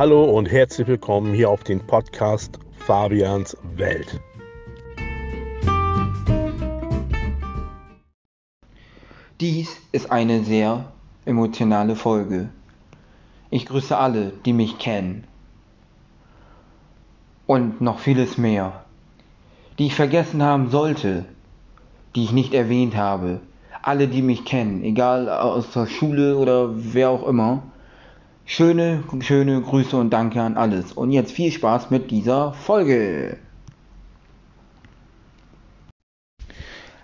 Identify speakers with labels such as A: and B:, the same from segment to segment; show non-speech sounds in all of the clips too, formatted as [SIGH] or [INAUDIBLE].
A: Hallo und herzlich willkommen hier auf den Podcast Fabians Welt.
B: Dies ist eine sehr emotionale Folge. Ich grüße alle, die mich kennen. Und noch vieles mehr, die ich vergessen haben sollte, die ich nicht erwähnt habe. Alle, die mich kennen, egal aus der Schule oder wer auch immer. Schöne, schöne Grüße und Danke an alles. Und jetzt viel Spaß mit dieser Folge.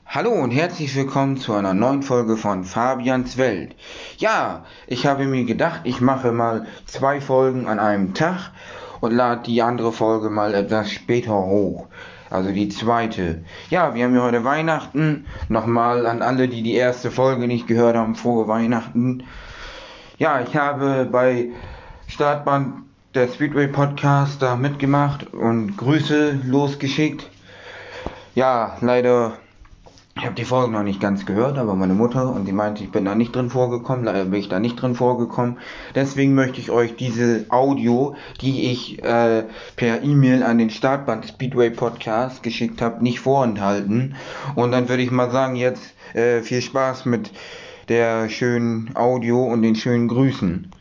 B: Hallo und herzlich willkommen zu einer neuen Folge von Fabians Welt. Ja, ich habe mir gedacht, ich mache mal zwei Folgen an einem Tag und lade die andere Folge mal etwas später hoch. Also die zweite. Ja, wir haben ja heute Weihnachten. Nochmal an alle, die die erste Folge nicht gehört haben, frohe Weihnachten. Ja, ich habe bei Startband der Speedway Podcast da mitgemacht und Grüße losgeschickt. Ja, leider ich habe die Folge noch nicht ganz gehört, aber meine Mutter und die meinte, ich bin da nicht drin vorgekommen, leider bin ich da nicht drin vorgekommen. Deswegen möchte ich euch diese Audio, die ich äh, per E-Mail an den Startband Speedway Podcast geschickt habe, nicht vorenthalten. Und dann würde ich mal sagen, jetzt äh, viel Spaß mit der schönen Audio und den schönen Grüßen.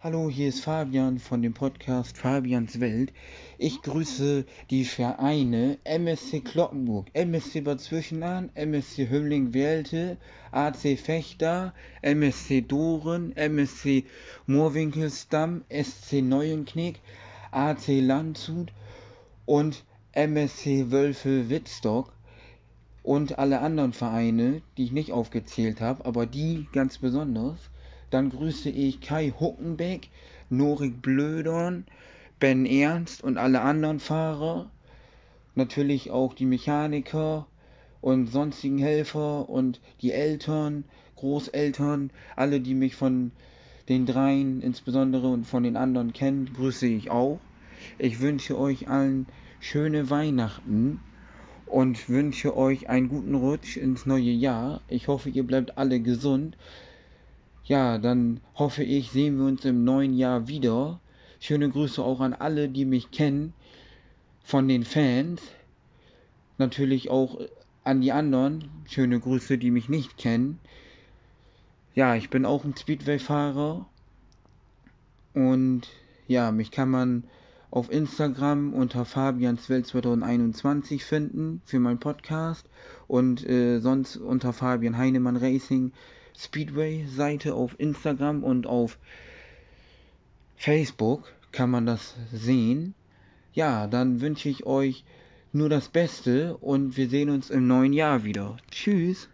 B: Hallo, hier ist Fabian von dem Podcast Fabians Welt. Ich grüße die Vereine MSC Kloppenburg, MSC Bad Zwischenahn, MSC Hümmling-Welte, AC Fechter, MSC Doren, MSC Moorwinkelsdamm, SC Neuenknick, AC Landshut und MSC Wölfe Wittstock und alle anderen Vereine, die ich nicht aufgezählt habe, aber die ganz besonders. Dann grüße ich Kai Huckenbeck, Norik Blödern, Ben Ernst und alle anderen Fahrer. Natürlich auch die Mechaniker und sonstigen Helfer und die Eltern, Großeltern, alle, die mich von den dreien insbesondere und von den anderen kennen, grüße ich auch. Ich wünsche euch allen schöne Weihnachten und wünsche euch einen guten Rutsch ins neue Jahr. Ich hoffe, ihr bleibt alle gesund ja, dann hoffe ich, sehen wir uns im neuen Jahr wieder. Schöne Grüße auch an alle, die mich kennen, von den Fans. Natürlich auch an die anderen. Schöne Grüße, die mich nicht kennen. Ja, ich bin auch ein Speedway-Fahrer. Und ja, mich kann man auf Instagram unter Fabianswelt 2021 finden für meinen Podcast und äh, sonst unter Fabian Heinemann Racing Speedway-Seite auf Instagram und auf Facebook kann man das sehen. Ja, dann wünsche ich euch nur das Beste und wir sehen uns im neuen Jahr wieder. Tschüss.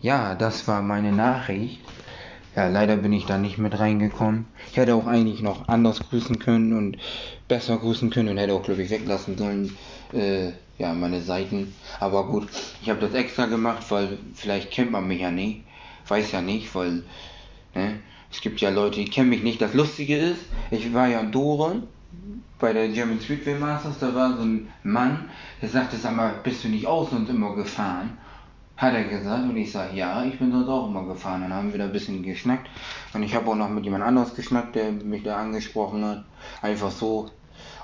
B: Ja, das war meine Nachricht. Ja, leider bin ich da nicht mit reingekommen. Ich hätte auch eigentlich noch anders grüßen können und besser grüßen können und hätte auch, glaube ich, weglassen sollen. Äh, ja, meine Seiten. Aber gut, ich habe das extra gemacht, weil vielleicht kennt man mich ja nicht. Weiß ja nicht, weil ne, es gibt ja Leute, die kennen mich nicht. Das Lustige ist, ich war ja in Doren bei der German Streetwear Masters, da war so ein Mann, der sagte, sag mal, bist du nicht aus und immer gefahren? Hat er gesagt und ich sage, ja, ich bin sonst auch immer gefahren. Dann haben wir da ein bisschen geschnackt und ich habe auch noch mit jemand anders geschnackt, der mich da angesprochen hat. Einfach so.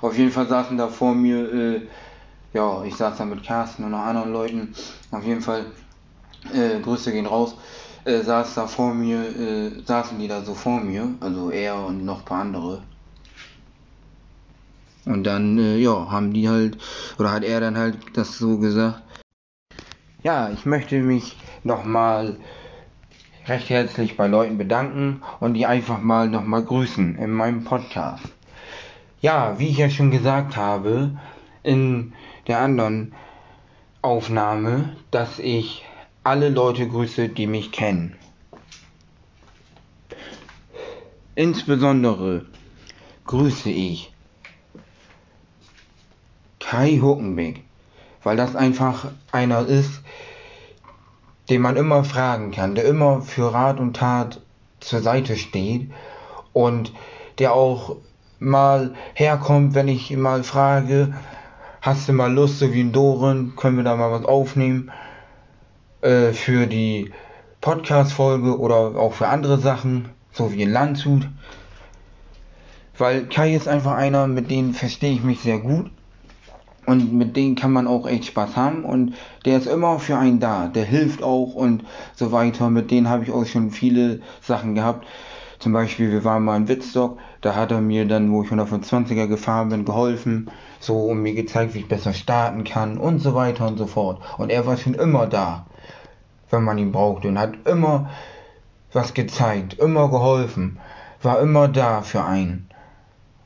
B: Auf jeden Fall saßen da vor mir äh, ja, ich saß da mit Carsten und noch anderen Leuten. Auf jeden Fall, äh, Grüße gehen raus. Äh, saß da vor mir, äh, saßen die da so vor mir, also er und noch ein paar andere. Und dann, äh, ja, haben die halt, oder hat er dann halt das so gesagt. Ja, ich möchte mich nochmal recht herzlich bei Leuten bedanken und die einfach mal nochmal grüßen in meinem Podcast. Ja, wie ich ja schon gesagt habe, in der anderen Aufnahme, dass ich alle Leute grüße, die mich kennen. Insbesondere grüße ich Kai Huckenbeck, weil das einfach einer ist, den man immer fragen kann, der immer für Rat und Tat zur Seite steht und der auch mal herkommt, wenn ich mal frage, Hast du mal Lust, so wie in Doren, können wir da mal was aufnehmen äh, für die Podcast-Folge oder auch für andere Sachen, so wie in Landshut. Weil Kai ist einfach einer, mit dem verstehe ich mich sehr gut. Und mit dem kann man auch echt Spaß haben. Und der ist immer für einen da. Der hilft auch und so weiter. Mit denen habe ich auch schon viele Sachen gehabt. Zum Beispiel, wir waren mal in Wittstock. Da hat er mir dann, wo ich 125er gefahren bin, geholfen. So, und mir gezeigt, wie ich besser starten kann und so weiter und so fort. Und er war schon immer da, wenn man ihn brauchte. Und hat immer was gezeigt, immer geholfen. War immer da für einen.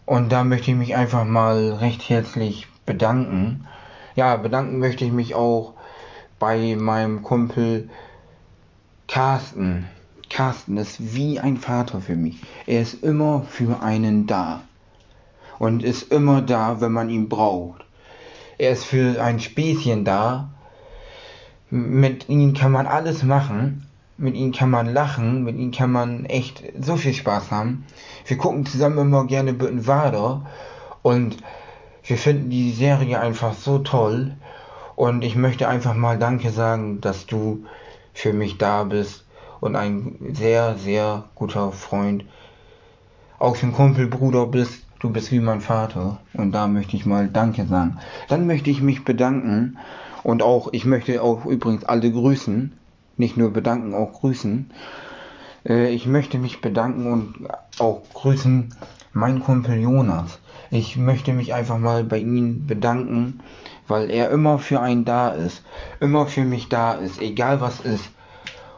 B: Und da möchte ich mich einfach mal recht herzlich bedanken. Ja, bedanken möchte ich mich auch bei meinem Kumpel Carsten. Carsten ist wie ein Vater für mich. Er ist immer für einen da. Und ist immer da, wenn man ihn braucht. Er ist für ein Späßchen da. Mit ihm kann man alles machen. Mit ihm kann man lachen. Mit ihm kann man echt so viel Spaß haben. Wir gucken zusammen immer gerne Büttenwader. Und wir finden die Serie einfach so toll und ich möchte einfach mal Danke sagen, dass du für mich da bist und ein sehr, sehr guter Freund, auch ein Kumpelbruder bist. Du bist wie mein Vater und da möchte ich mal Danke sagen. Dann möchte ich mich bedanken und auch, ich möchte auch übrigens alle grüßen, nicht nur bedanken, auch grüßen. Äh, ich möchte mich bedanken und auch grüßen mein Kumpel Jonas. Ich möchte mich einfach mal bei ihm bedanken, weil er immer für einen da ist, immer für mich da ist, egal was ist.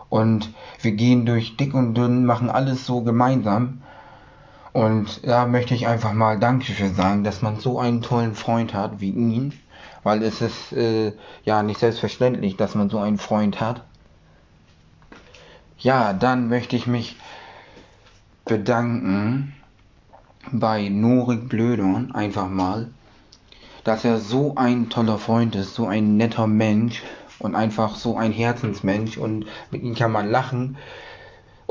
B: Und wir gehen durch dick und dünn, machen alles so gemeinsam. Und da möchte ich einfach mal Danke für sagen, dass man so einen tollen Freund hat wie ihn. Weil es ist äh, ja nicht selbstverständlich, dass man so einen Freund hat. Ja, dann möchte ich mich bedanken bei Norik Blödorn einfach mal, dass er so ein toller Freund ist, so ein netter Mensch und einfach so ein Herzensmensch und mit ihm kann man lachen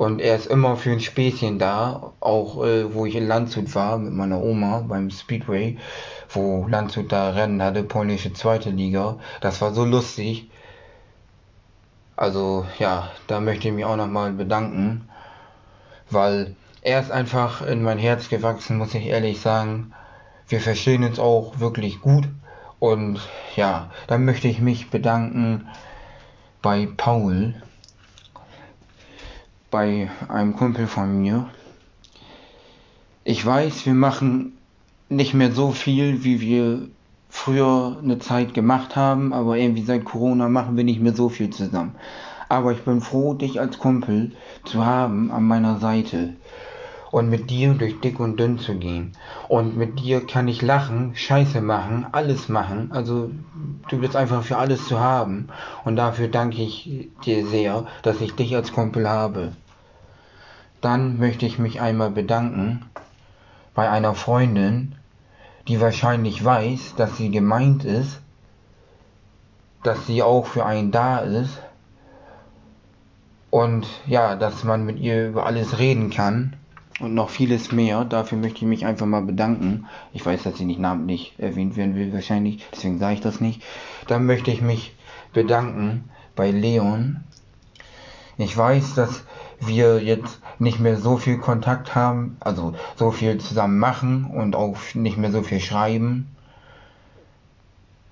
B: und er ist immer für ein Späßchen da, auch äh, wo ich in Landshut war mit meiner Oma beim Speedway, wo Landshut da Rennen hatte, polnische zweite Liga, das war so lustig. Also ja, da möchte ich mich auch nochmal bedanken, weil er ist einfach in mein Herz gewachsen, muss ich ehrlich sagen. Wir verstehen uns auch wirklich gut. Und ja, dann möchte ich mich bedanken bei Paul, bei einem Kumpel von mir. Ich weiß, wir machen nicht mehr so viel, wie wir früher eine Zeit gemacht haben, aber irgendwie seit Corona machen wir nicht mehr so viel zusammen. Aber ich bin froh, dich als Kumpel zu haben an meiner Seite und mit dir durch dick und dünn zu gehen. Und mit dir kann ich lachen, Scheiße machen, alles machen. Also du bist einfach für alles zu haben. Und dafür danke ich dir sehr, dass ich dich als Kumpel habe. Dann möchte ich mich einmal bedanken bei einer Freundin, die wahrscheinlich weiß, dass sie gemeint ist, dass sie auch für einen da ist und ja, dass man mit ihr über alles reden kann und noch vieles mehr. Dafür möchte ich mich einfach mal bedanken. Ich weiß, dass sie nicht namentlich erwähnt werden will wahrscheinlich, deswegen sage ich das nicht. Dann möchte ich mich bedanken bei Leon. Ich weiß, dass wir jetzt nicht mehr so viel Kontakt haben, also so viel zusammen machen und auch nicht mehr so viel schreiben.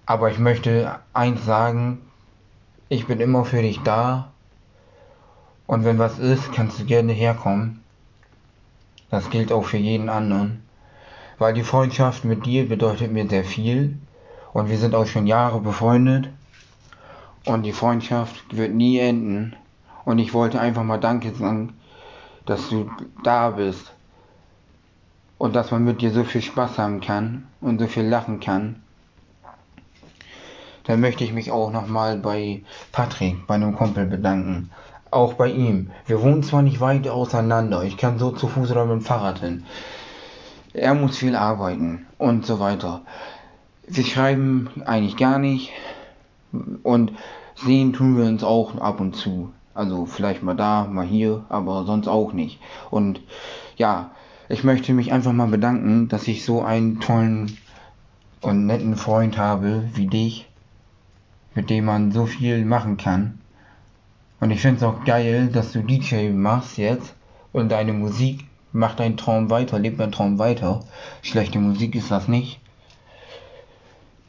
B: Aber ich möchte eins sagen, ich bin immer für dich da. Und wenn was ist, kannst du gerne herkommen. Das gilt auch für jeden anderen. Weil die Freundschaft mit dir bedeutet mir sehr viel. Und wir sind auch schon Jahre befreundet. Und die Freundschaft wird nie enden. Und ich wollte einfach mal Danke sagen, dass du da bist. Und dass man mit dir so viel Spaß haben kann und so viel lachen kann. Dann möchte ich mich auch nochmal bei Patrick, bei einem Kumpel bedanken. Auch bei ihm. Wir wohnen zwar nicht weit auseinander, ich kann so zu Fuß oder mit dem Fahrrad hin. Er muss viel arbeiten und so weiter. Wir schreiben eigentlich gar nicht und sehen tun wir uns auch ab und zu. Also vielleicht mal da, mal hier, aber sonst auch nicht. Und ja, ich möchte mich einfach mal bedanken, dass ich so einen tollen und netten Freund habe wie dich, mit dem man so viel machen kann Und ich finde es auch geil, dass du DJ machst jetzt und deine Musik macht deinen Traum weiter, lebt deinen Traum weiter. Schlechte Musik ist das nicht.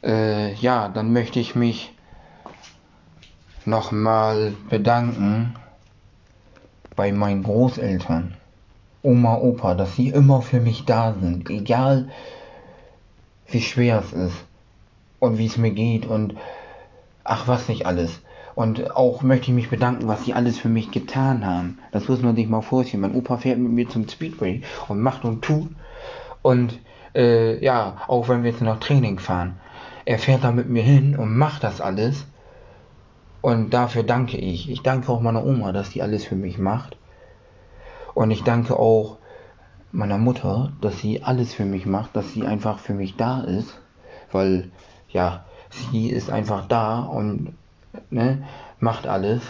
B: Äh, ja, dann möchte ich mich nochmal bedanken bei meinen Großeltern, Oma, Opa, dass sie immer für mich da sind, egal wie schwer es ist und wie es mir geht und ach was nicht alles. Und auch möchte ich mich bedanken, was sie alles für mich getan haben. Das muss man sich mal vorstellen. Mein Opa fährt mit mir zum Speedway und macht und tut. Und äh, ja, auch wenn wir jetzt noch Training fahren. Er fährt da mit mir hin und macht das alles. Und dafür danke ich. Ich danke auch meiner Oma, dass die alles für mich macht. Und ich danke auch meiner Mutter, dass sie alles für mich macht, dass sie einfach für mich da ist. Weil, ja, sie ist einfach da und ne, macht alles.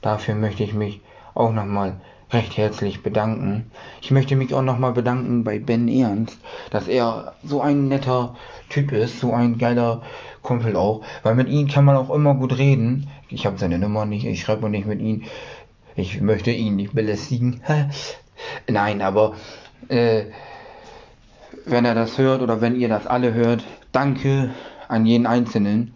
B: Dafür möchte ich mich auch nochmal recht herzlich bedanken. Ich möchte mich auch nochmal bedanken bei Ben Ernst, dass er so ein netter Typ ist, so ein geiler Kumpel auch, weil mit ihm kann man auch immer gut reden. Ich habe seine Nummer nicht, ich schreibe nicht mit ihm. Ich möchte ihn nicht belästigen. [LAUGHS] Nein, aber äh, wenn er das hört oder wenn ihr das alle hört, danke an jeden Einzelnen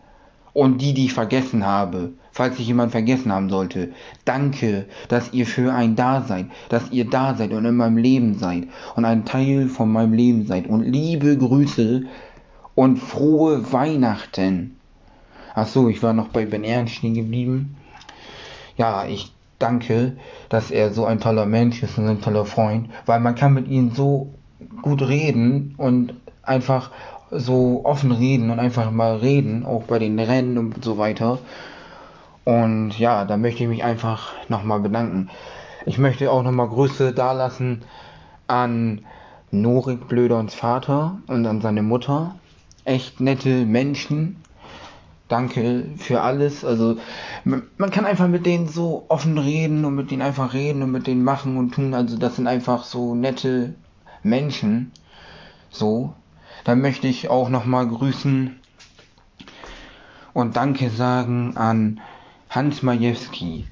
B: und die, die ich vergessen habe, falls ich jemand vergessen haben sollte. Danke, dass ihr für ein da seid, dass ihr da seid und in meinem Leben seid und ein Teil von meinem Leben seid. Und liebe Grüße und frohe Weihnachten. Ach so, ich war noch bei Ben Ernst stehen geblieben. Ja, ich danke, dass er so ein toller Mensch ist und ein toller Freund, weil man kann mit ihm so gut reden und einfach so offen reden und einfach mal reden, auch bei den Rennen und so weiter. Und ja, da möchte ich mich einfach nochmal bedanken. Ich möchte auch nochmal Grüße dalassen an Norik Blöderns Vater und an seine Mutter, echt nette Menschen. Danke für alles. Also man kann einfach mit denen so offen reden und mit denen einfach reden und mit denen machen und tun. Also das sind einfach so nette Menschen. So. Dann möchte ich auch nochmal grüßen und Danke sagen an Hans Majewski.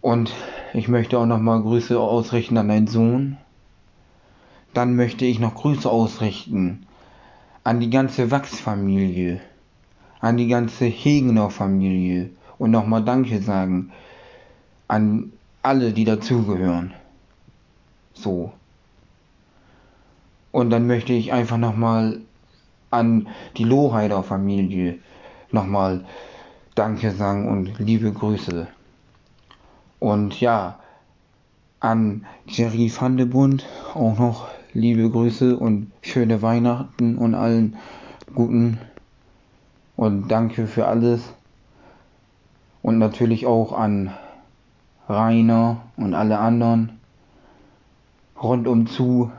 B: Und ich möchte auch nochmal Grüße ausrichten an deinen Sohn. Dann möchte ich noch Grüße ausrichten an die ganze Wachsfamilie, an die ganze Hegener Familie und nochmal Danke sagen an alle, die dazugehören. So. Und dann möchte ich einfach nochmal an die Loheider Familie nochmal Danke sagen und liebe Grüße. Und ja, an Jerry van de Bund auch noch liebe Grüße und schöne Weihnachten und allen guten und danke für alles. Und natürlich auch an Rainer und alle anderen rundum zu.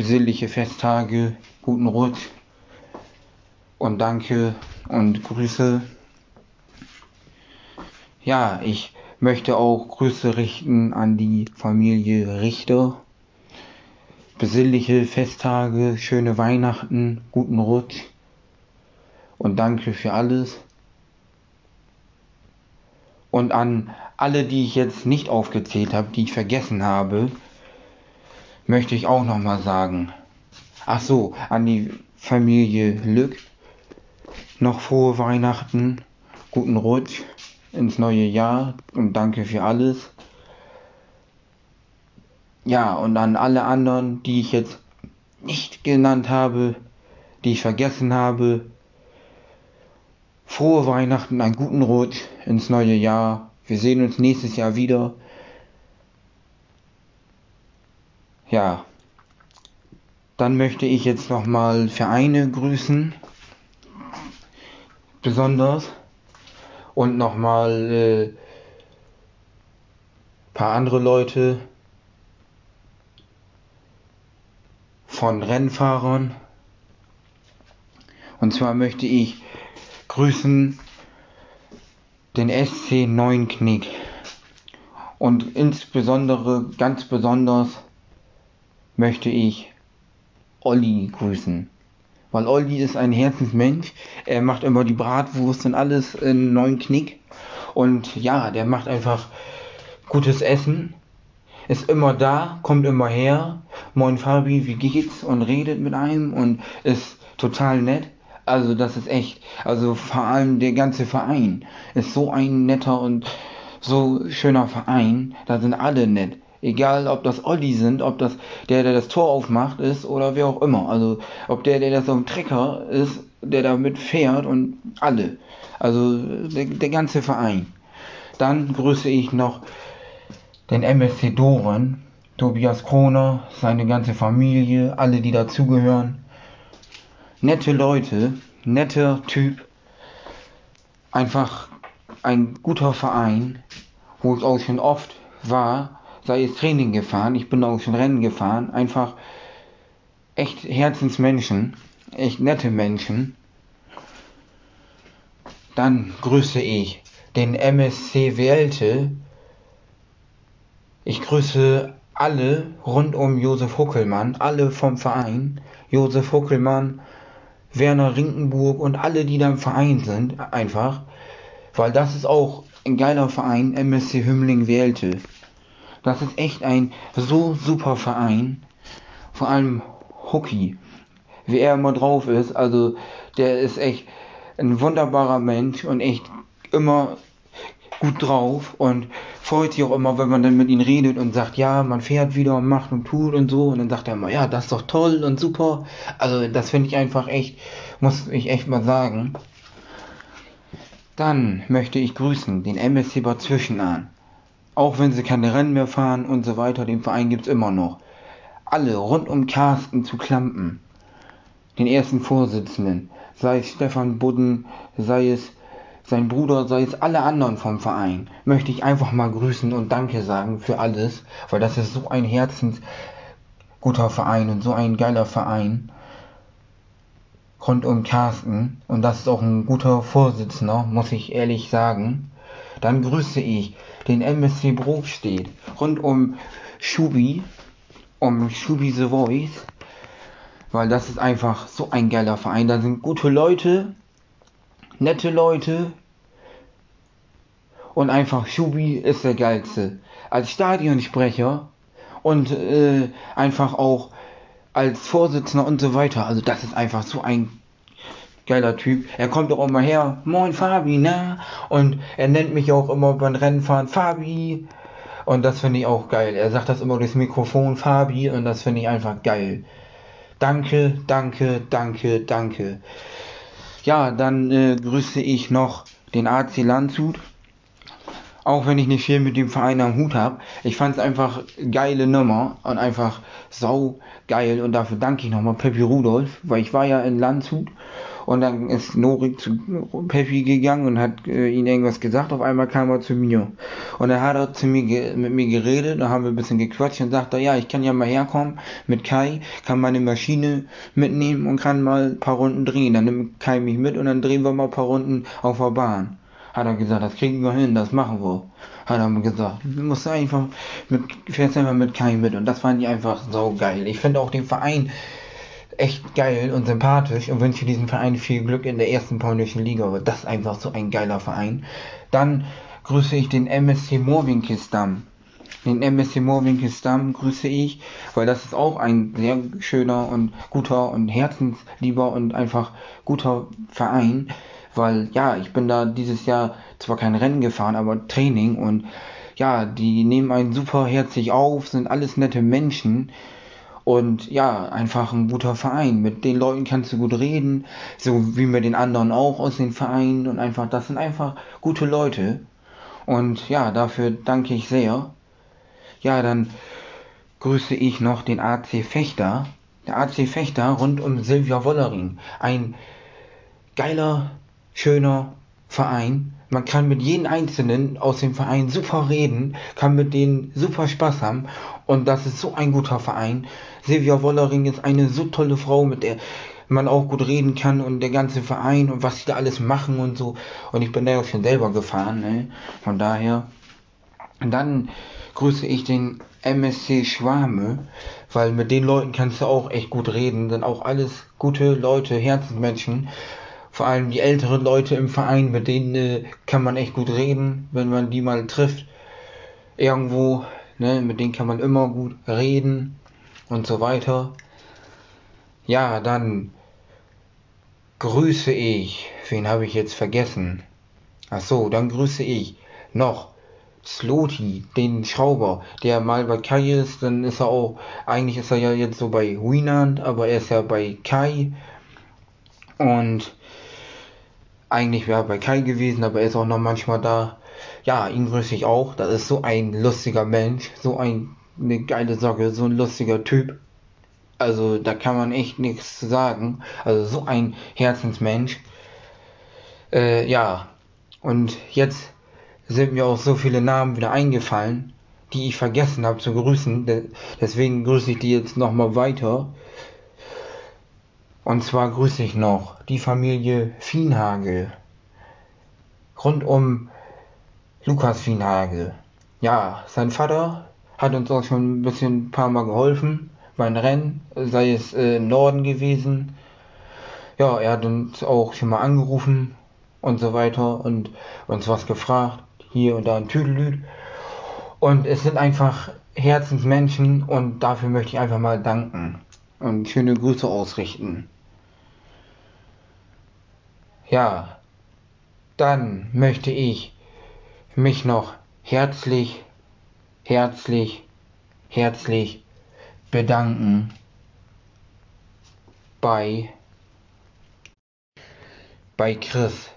B: Besinnliche Festtage, guten Rutsch und danke und Grüße. Ja, ich möchte auch Grüße richten an die Familie Richter besinnliche Festtage, schöne Weihnachten, guten Rutsch und danke für alles. Und an alle, die ich jetzt nicht aufgezählt habe, die ich vergessen habe, möchte ich auch nochmal sagen. Ach so, an die Familie Lück noch frohe Weihnachten, guten Rutsch ins neue Jahr und danke für alles. Ja, und an alle anderen, die ich jetzt nicht genannt habe, die ich vergessen habe, frohe Weihnachten, einen guten Rutsch ins neue Jahr. Wir sehen uns nächstes Jahr wieder. Ja, dann möchte ich jetzt nochmal Vereine grüßen, besonders, und nochmal äh, paar andere Leute, von Rennfahrern. Und zwar möchte ich grüßen den SC Neunknick. Und insbesondere, ganz besonders möchte ich Olli grüßen. Weil Olli ist ein Herzensmensch. Er macht immer die Bratwurst und alles in neuen Knick. Und ja, der macht einfach gutes Essen. Ist immer da, kommt immer her. Moin Fabi, wie geht's? Und redet mit einem und ist total nett. Also das ist echt, also vor allem der ganze Verein ist so ein netter und so schöner Verein. Da sind alle nett. Egal, ob das Olli sind, ob das der, der das Tor aufmacht, ist oder wer auch immer. Also, ob der, der das auf dem Trecker ist, der damit fährt und alle. Also, der, der ganze Verein. Dann grüße ich noch den MSC Doren, Tobias Kroner, seine ganze Familie, alle, die dazugehören. Nette Leute, netter Typ. Einfach ein guter Verein, wo ich auch schon oft war sei es Training gefahren, ich bin auch schon Rennen gefahren, einfach echt Herzensmenschen, echt nette Menschen. Dann grüße ich den MSC Welte. Ich grüße alle rund um Josef Huckelmann, alle vom Verein, Josef Huckelmann, Werner Rinkenburg und alle, die da im Verein sind, einfach, weil das ist auch ein geiler Verein, MSC Hümmling Welte. Das ist echt ein so super Verein. Vor allem Hockey. Wie er immer drauf ist. Also der ist echt ein wunderbarer Mensch und echt immer gut drauf und freut sich auch immer, wenn man dann mit ihm redet und sagt, ja, man fährt wieder und macht und tut und so. Und dann sagt er immer, ja, das ist doch toll und super. Also das finde ich einfach echt, muss ich echt mal sagen. Dann möchte ich grüßen den MSC Bad Zwischenahn. Auch wenn sie keine Rennen mehr fahren und so weiter, den Verein gibt es immer noch. Alle rund um Carsten zu Klampen, den ersten Vorsitzenden, sei es Stefan Budden, sei es sein Bruder, sei es alle anderen vom Verein, möchte ich einfach mal grüßen und Danke sagen für alles, weil das ist so ein herzensguter Verein und so ein geiler Verein rund um Carsten und das ist auch ein guter Vorsitzender, muss ich ehrlich sagen. Dann grüße ich den MSC steht. rund um Schubi, um Schubi The Voice, weil das ist einfach so ein geiler Verein. Da sind gute Leute, nette Leute und einfach Schubi ist der geilste. Als Stadionsprecher und äh, einfach auch als Vorsitzender und so weiter. Also das ist einfach so ein geiler Typ. Er kommt auch immer her, moin Fabi, na? Und er nennt mich auch immer beim Rennfahren Fabi. Und das finde ich auch geil. Er sagt das immer durchs Mikrofon Fabi und das finde ich einfach geil. Danke, danke, danke, danke. Ja, dann äh, grüße ich noch den AC Landshut. Auch wenn ich nicht viel mit dem Verein am Hut habe. Ich fand es einfach geile Nummer und einfach sau geil. Und dafür danke ich nochmal Peppi Rudolf, weil ich war ja in Landshut und dann ist Norik zu Peppi gegangen und hat äh, ihm irgendwas gesagt. Auf einmal kam er zu mir. Und dann hat er zu mir mit mir geredet, da haben wir ein bisschen gequatscht und sagte, ja, ich kann ja mal herkommen mit Kai, kann meine Maschine mitnehmen und kann mal ein paar Runden drehen. Dann nimmt Kai mich mit und dann drehen wir mal ein paar Runden auf der Bahn. Hat er gesagt, das kriegen wir hin, das machen wir. Hat er mir gesagt, du musst einfach mit, fährst einfach mit Kai mit. Und das fand ich einfach so geil. Ich finde auch den Verein echt geil und sympathisch und wünsche diesem Verein viel Glück in der ersten polnischen Liga. Aber das ist einfach so ein geiler Verein. Dann grüße ich den MSC Moorwinkelsdamm. Den MSC Moorwinkelsdamm grüße ich, weil das ist auch ein sehr schöner und guter und herzenslieber und einfach guter Verein. Weil ja, ich bin da dieses Jahr zwar kein Rennen gefahren, aber Training und ja, die nehmen einen super herzlich auf, sind alles nette Menschen und ja, einfach ein guter Verein. Mit den Leuten kannst du gut reden, so wie mit den anderen auch aus den Vereinen. Und einfach, das sind einfach gute Leute. Und ja, dafür danke ich sehr. Ja, dann grüße ich noch den AC Fechter. Der AC Fechter rund um Silvia Wollering. Ein geiler, schöner Verein. Man kann mit jedem Einzelnen aus dem Verein super reden, kann mit denen super Spaß haben und das ist so ein guter Verein. Silvia Wollering ist eine so tolle Frau, mit der man auch gut reden kann und der ganze Verein und was sie da alles machen und so. Und ich bin da ja schon selber gefahren, ne? Von daher. Und dann grüße ich den MSC Schwame, weil mit den Leuten kannst du auch echt gut reden, sind auch alles gute Leute, Herzensmenschen. Vor allem die älteren Leute im Verein, mit denen äh, kann man echt gut reden, wenn man die mal trifft. Irgendwo, ne, mit denen kann man immer gut reden und so weiter. Ja, dann grüße ich, wen habe ich jetzt vergessen? Ach so, dann grüße ich noch Sloti, den Schrauber, der mal bei Kai ist, dann ist er auch, eigentlich ist er ja jetzt so bei Wienand, aber er ist ja bei Kai und eigentlich wäre er bei Kai gewesen, aber er ist auch noch manchmal da. Ja, ihn grüße ich auch. Das ist so ein lustiger Mensch, so ein, eine geile Socke, so ein lustiger Typ. Also da kann man echt nichts zu sagen. Also so ein Herzensmensch. Äh, ja, und jetzt sind mir auch so viele Namen wieder eingefallen, die ich vergessen habe zu grüßen. Deswegen grüße ich die jetzt nochmal weiter. Und zwar grüße ich noch die Familie Fienhagel. Rund um Lukas Fienhagel. Ja, sein Vater hat uns auch schon ein bisschen ein paar Mal geholfen beim Rennen, sei es äh, im Norden gewesen. Ja, er hat uns auch schon mal angerufen und so weiter und uns was gefragt hier und da ein Tüdelüt. Und es sind einfach Herzensmenschen und dafür möchte ich einfach mal danken und schöne Grüße ausrichten. Ja, dann möchte ich mich noch herzlich, herzlich, herzlich bedanken bei bei Chris.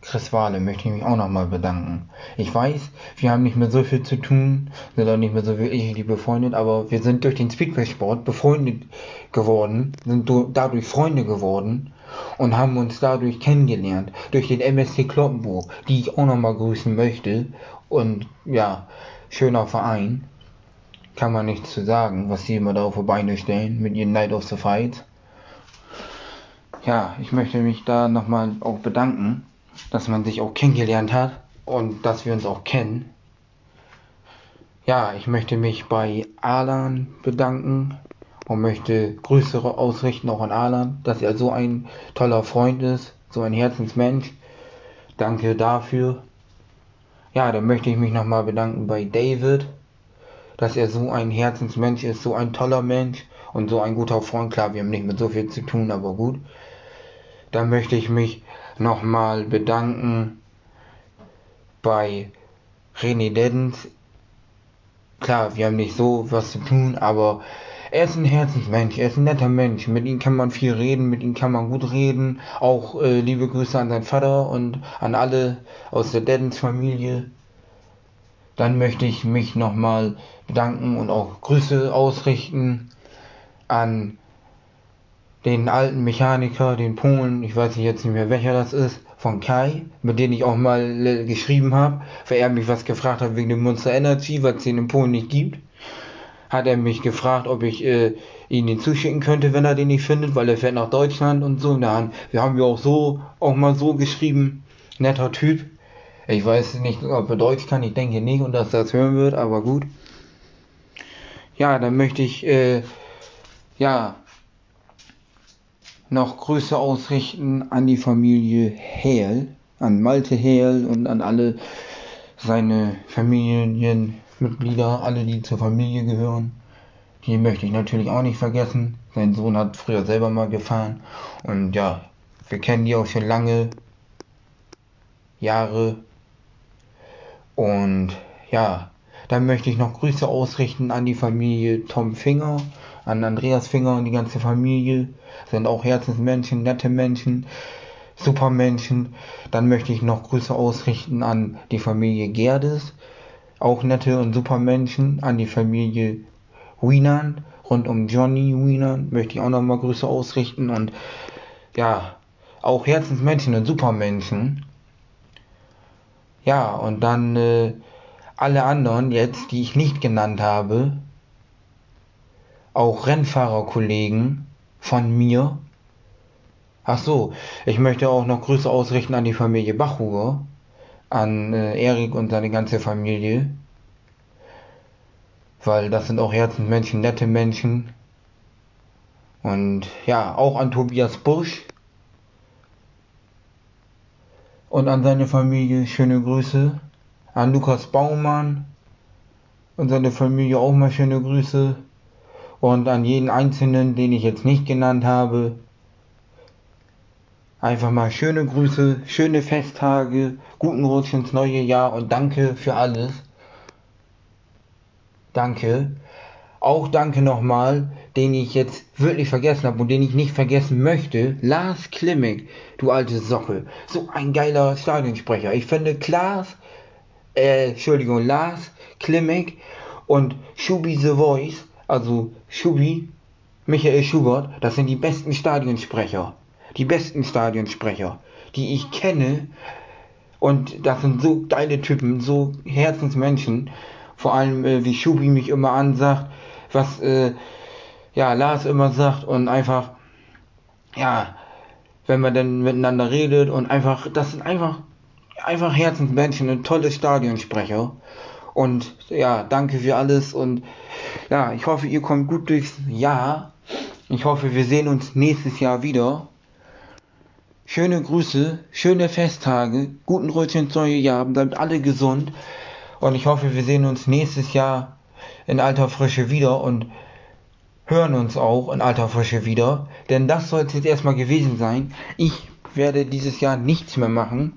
B: Chris Wale möchte ich mich auch nochmal bedanken. Ich weiß, wir haben nicht mehr so viel zu tun, sind auch nicht mehr so wirklich befreundet, aber wir sind durch den Speedway-Sport befreundet geworden, sind dadurch Freunde geworden und haben uns dadurch kennengelernt. Durch den MSC Kloppenburg, die ich auch nochmal grüßen möchte. Und ja, schöner Verein. Kann man nichts zu sagen, was sie immer da auf die Beine stellen mit ihren Night of the Fight. Ja, ich möchte mich da nochmal auch bedanken dass man sich auch kennengelernt hat und dass wir uns auch kennen. Ja, ich möchte mich bei Alan bedanken und möchte größere ausrichten auch an Alan, dass er so ein toller Freund ist, so ein Herzensmensch. Danke dafür. Ja, dann möchte ich mich nochmal bedanken bei David, dass er so ein Herzensmensch ist, so ein toller Mensch und so ein guter Freund. Klar, wir haben nicht mit so viel zu tun, aber gut. Dann möchte ich mich nochmal bedanken bei René Deddens. Klar, wir haben nicht so was zu tun, aber er ist ein Herzensmensch, er ist ein netter Mensch. Mit ihm kann man viel reden, mit ihm kann man gut reden. Auch äh, liebe Grüße an seinen Vater und an alle aus der Deddens Familie. Dann möchte ich mich nochmal bedanken und auch Grüße ausrichten an den alten Mechaniker, den Polen, ich weiß jetzt nicht mehr welcher das ist, von Kai, mit dem ich auch mal äh, geschrieben habe, weil er mich was gefragt hat wegen dem Monster Energy, was es den in Polen nicht gibt. Hat er mich gefragt, ob ich äh, ihn den zuschicken könnte, wenn er den nicht findet, weil er fährt nach Deutschland und so. Na, wir haben ja auch so, auch mal so geschrieben, netter Typ. Ich weiß nicht, ob er Deutsch kann, ich denke nicht und dass das hören wird, aber gut. Ja, dann möchte ich, äh, ja, noch Grüße ausrichten an die Familie Hehl, an Malte Hehl und an alle seine Familienmitglieder, alle, die zur Familie gehören. Die möchte ich natürlich auch nicht vergessen. Sein Sohn hat früher selber mal gefahren. Und ja, wir kennen die auch schon lange Jahre. Und ja, dann möchte ich noch Grüße ausrichten an die Familie Tom Finger, an Andreas Finger und die ganze Familie sind auch Herzensmenschen, nette Menschen, Supermenschen. Dann möchte ich noch Grüße ausrichten an die Familie Gerdes, auch nette und Supermenschen, an die Familie Wienand, rund um Johnny Wienand möchte ich auch nochmal Grüße ausrichten und ja, auch Herzensmenschen und Supermenschen. Ja, und dann äh, alle anderen jetzt, die ich nicht genannt habe, auch Rennfahrerkollegen, von mir. Ach so, ich möchte auch noch Grüße ausrichten an die Familie Bachhuber, an äh, Erik und seine ganze Familie. weil das sind auch Herzensmenschen, nette Menschen. Und ja, auch an Tobias Busch und an seine Familie schöne Grüße. An Lukas Baumann und seine Familie auch mal schöne Grüße. Und an jeden Einzelnen, den ich jetzt nicht genannt habe, einfach mal schöne Grüße, schöne Festtage, guten Rutsch ins neue Jahr und danke für alles. Danke. Auch danke nochmal, den ich jetzt wirklich vergessen habe und den ich nicht vergessen möchte. Lars Klimek, du alte Socke. So ein geiler Stadionsprecher. Ich finde Klaas, äh, Entschuldigung, Lars Klimek und Schubi The Voice, also Schubi, Michael Schubert, das sind die besten Stadionsprecher. Die besten Stadionsprecher, die ich kenne. Und das sind so geile Typen, so Herzensmenschen. Vor allem, äh, wie Schubi mich immer ansagt, was äh, ja, Lars immer sagt und einfach, ja, wenn man dann miteinander redet und einfach, das sind einfach, einfach Herzensmenschen und tolle Stadionsprecher. Und ja, danke für alles und ja, ich hoffe, ihr kommt gut durchs Jahr. Ich hoffe, wir sehen uns nächstes Jahr wieder. Schöne Grüße, schöne Festtage, guten Rutsch ins neue Jahr, bleibt alle gesund. Und ich hoffe, wir sehen uns nächstes Jahr in alter Frische wieder und hören uns auch in alter Frische wieder. Denn das soll es jetzt erstmal gewesen sein. Ich werde dieses Jahr nichts mehr machen.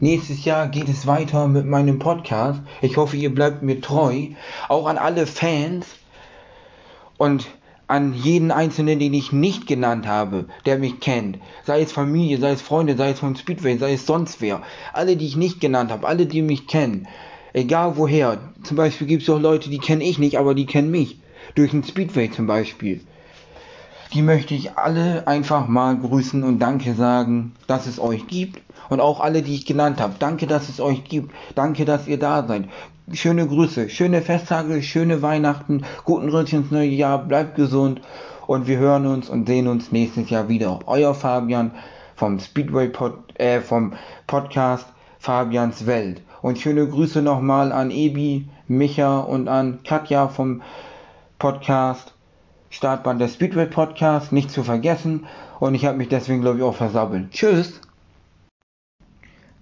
B: Nächstes Jahr geht es weiter mit meinem Podcast. Ich hoffe, ihr bleibt mir treu. Auch an alle Fans und an jeden Einzelnen, den ich nicht genannt habe, der mich kennt. Sei es Familie, sei es Freunde, sei es vom Speedway, sei es sonst wer. Alle, die ich nicht genannt habe, alle, die mich kennen. Egal woher. Zum Beispiel gibt es auch Leute, die kenne ich nicht, aber die kennen mich. Durch den Speedway zum Beispiel die möchte ich alle einfach mal grüßen und Danke sagen, dass es euch gibt. Und auch alle, die ich genannt habe. Danke, dass es euch gibt. Danke, dass ihr da seid. Schöne Grüße, schöne Festtage, schöne Weihnachten, guten Rutsch ins neue Jahr, bleibt gesund und wir hören uns und sehen uns nächstes Jahr wieder. Euer Fabian vom Speedway Pod, äh, vom Podcast Fabians Welt. Und schöne Grüße nochmal an Ebi, Micha und an Katja vom Podcast Startbahn der Speedway Podcast, nicht zu vergessen. Und ich habe mich deswegen, glaube ich, auch versabbelt. Tschüss!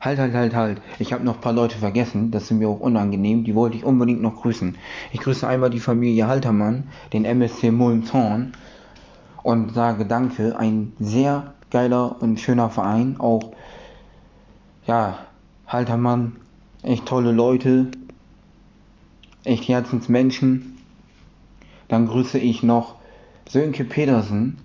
B: Halt, halt, halt, halt. Ich habe noch ein paar Leute vergessen. Das sind mir auch unangenehm. Die wollte ich unbedingt noch grüßen. Ich grüße einmal die Familie Haltermann, den MSC Mulmzorn und sage Danke. Ein sehr geiler und schöner Verein. Auch, ja, Haltermann, echt tolle Leute. Echt Herzensmenschen. Dann grüße ich noch Sönke Pedersen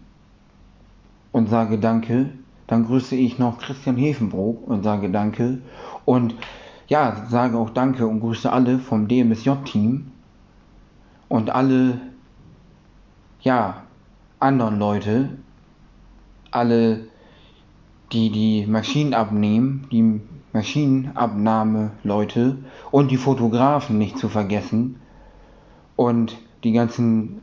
B: und sage Danke. Dann grüße ich noch Christian Hefenbrook und sage Danke. Und ja, sage auch Danke und grüße alle vom DMSJ-Team und alle, ja, anderen Leute, alle, die die Maschinen abnehmen, die Maschinenabnahme-Leute und die Fotografen nicht zu vergessen. Und die ganzen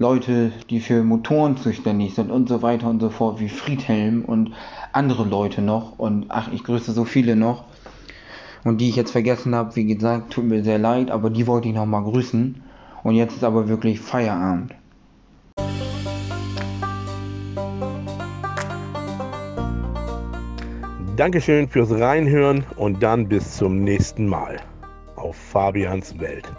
B: Leute, die für Motoren zuständig sind und so weiter und so fort, wie Friedhelm und andere Leute noch. Und ach, ich grüße so viele noch. Und die ich jetzt vergessen habe, wie gesagt, tut mir sehr leid, aber die wollte ich nochmal grüßen. Und jetzt ist aber wirklich Feierabend.
A: Dankeschön fürs Reinhören und dann bis zum nächsten Mal auf Fabians Welt.